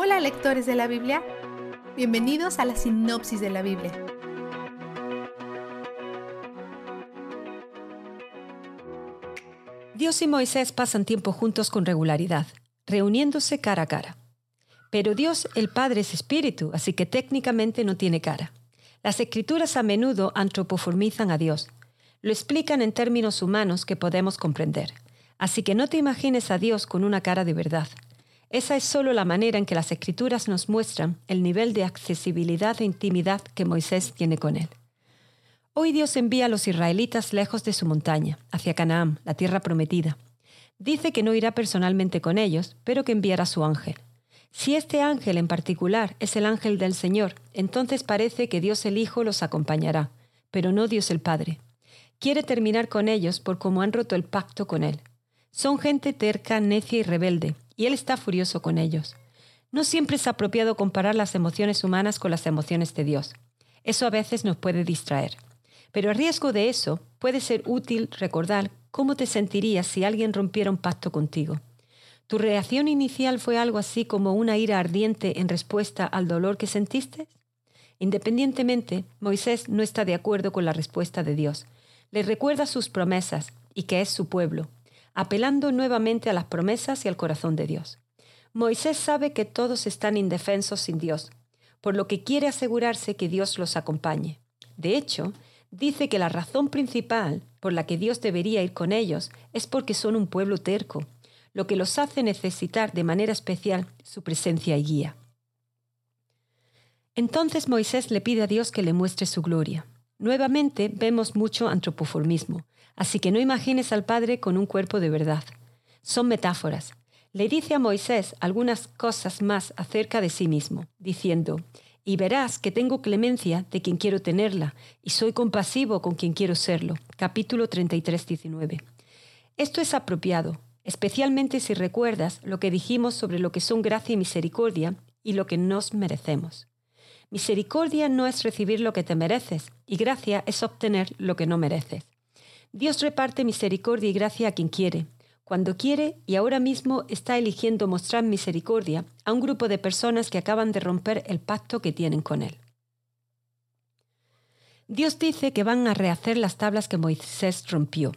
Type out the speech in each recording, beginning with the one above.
Hola lectores de la Biblia, bienvenidos a la sinopsis de la Biblia. Dios y Moisés pasan tiempo juntos con regularidad, reuniéndose cara a cara. Pero Dios el Padre es espíritu, así que técnicamente no tiene cara. Las escrituras a menudo antropoformizan a Dios. Lo explican en términos humanos que podemos comprender. Así que no te imagines a Dios con una cara de verdad. Esa es solo la manera en que las escrituras nos muestran el nivel de accesibilidad e intimidad que Moisés tiene con él. Hoy Dios envía a los israelitas lejos de su montaña, hacia Canaán, la tierra prometida. Dice que no irá personalmente con ellos, pero que enviará su ángel. Si este ángel en particular es el ángel del Señor, entonces parece que Dios el Hijo los acompañará, pero no Dios el Padre. Quiere terminar con ellos por cómo han roto el pacto con Él. Son gente terca, necia y rebelde, y Él está furioso con ellos. No siempre es apropiado comparar las emociones humanas con las emociones de Dios. Eso a veces nos puede distraer. Pero a riesgo de eso, puede ser útil recordar cómo te sentirías si alguien rompiera un pacto contigo. ¿Tu reacción inicial fue algo así como una ira ardiente en respuesta al dolor que sentiste? Independientemente, Moisés no está de acuerdo con la respuesta de Dios. Le recuerda sus promesas y que es su pueblo, apelando nuevamente a las promesas y al corazón de Dios. Moisés sabe que todos están indefensos sin Dios, por lo que quiere asegurarse que Dios los acompañe. De hecho, dice que la razón principal por la que Dios debería ir con ellos es porque son un pueblo terco, lo que los hace necesitar de manera especial su presencia y guía. Entonces Moisés le pide a Dios que le muestre su gloria. Nuevamente vemos mucho antropoformismo, así que no imagines al Padre con un cuerpo de verdad. Son metáforas. Le dice a Moisés algunas cosas más acerca de sí mismo, diciendo, y verás que tengo clemencia de quien quiero tenerla, y soy compasivo con quien quiero serlo. Capítulo 33, 19. Esto es apropiado, especialmente si recuerdas lo que dijimos sobre lo que son gracia y misericordia y lo que nos merecemos. Misericordia no es recibir lo que te mereces, y gracia es obtener lo que no mereces. Dios reparte misericordia y gracia a quien quiere, cuando quiere y ahora mismo está eligiendo mostrar misericordia a un grupo de personas que acaban de romper el pacto que tienen con Él. Dios dice que van a rehacer las tablas que Moisés rompió.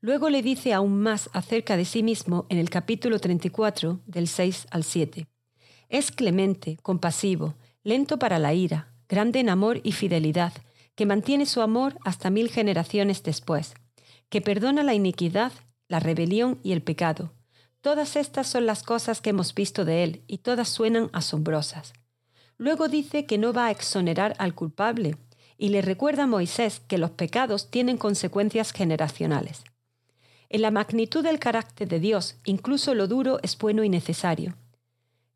Luego le dice aún más acerca de sí mismo en el capítulo 34, del 6 al 7. Es clemente, compasivo, lento para la ira, grande en amor y fidelidad, que mantiene su amor hasta mil generaciones después, que perdona la iniquidad, la rebelión y el pecado. Todas estas son las cosas que hemos visto de él y todas suenan asombrosas. Luego dice que no va a exonerar al culpable y le recuerda a Moisés que los pecados tienen consecuencias generacionales. En la magnitud del carácter de Dios, incluso lo duro es bueno y necesario.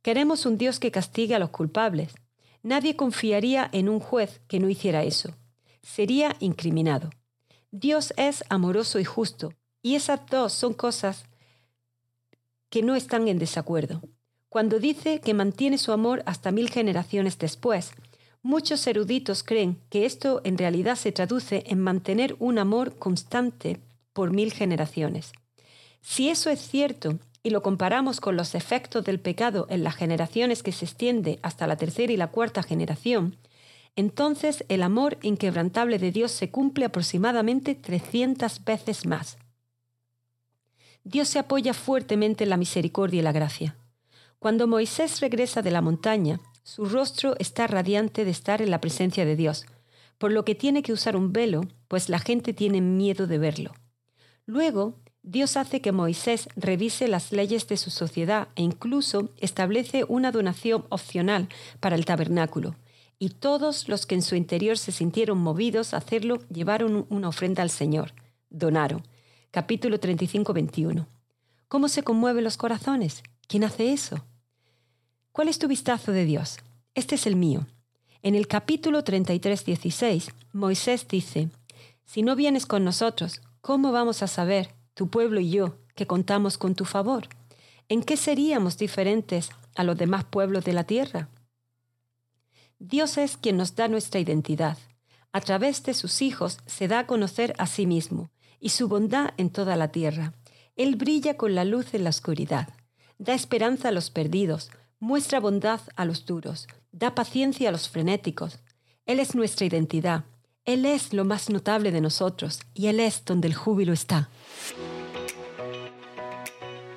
Queremos un Dios que castigue a los culpables, Nadie confiaría en un juez que no hiciera eso. Sería incriminado. Dios es amoroso y justo, y esas dos son cosas que no están en desacuerdo. Cuando dice que mantiene su amor hasta mil generaciones después, muchos eruditos creen que esto en realidad se traduce en mantener un amor constante por mil generaciones. Si eso es cierto, y lo comparamos con los efectos del pecado en las generaciones que se extiende hasta la tercera y la cuarta generación, entonces el amor inquebrantable de Dios se cumple aproximadamente 300 veces más. Dios se apoya fuertemente en la misericordia y la gracia. Cuando Moisés regresa de la montaña, su rostro está radiante de estar en la presencia de Dios, por lo que tiene que usar un velo, pues la gente tiene miedo de verlo. Luego, Dios hace que Moisés revise las leyes de su sociedad e incluso establece una donación opcional para el tabernáculo. Y todos los que en su interior se sintieron movidos a hacerlo llevaron una ofrenda al Señor. Donaron. Capítulo 35, 21. ¿Cómo se conmueven los corazones? ¿Quién hace eso? ¿Cuál es tu vistazo de Dios? Este es el mío. En el capítulo 33, 16, Moisés dice, Si no vienes con nosotros, ¿cómo vamos a saber tu pueblo y yo, que contamos con tu favor? ¿En qué seríamos diferentes a los demás pueblos de la tierra? Dios es quien nos da nuestra identidad. A través de sus hijos se da a conocer a sí mismo y su bondad en toda la tierra. Él brilla con la luz en la oscuridad. Da esperanza a los perdidos, muestra bondad a los duros, da paciencia a los frenéticos. Él es nuestra identidad, Él es lo más notable de nosotros y Él es donde el júbilo está.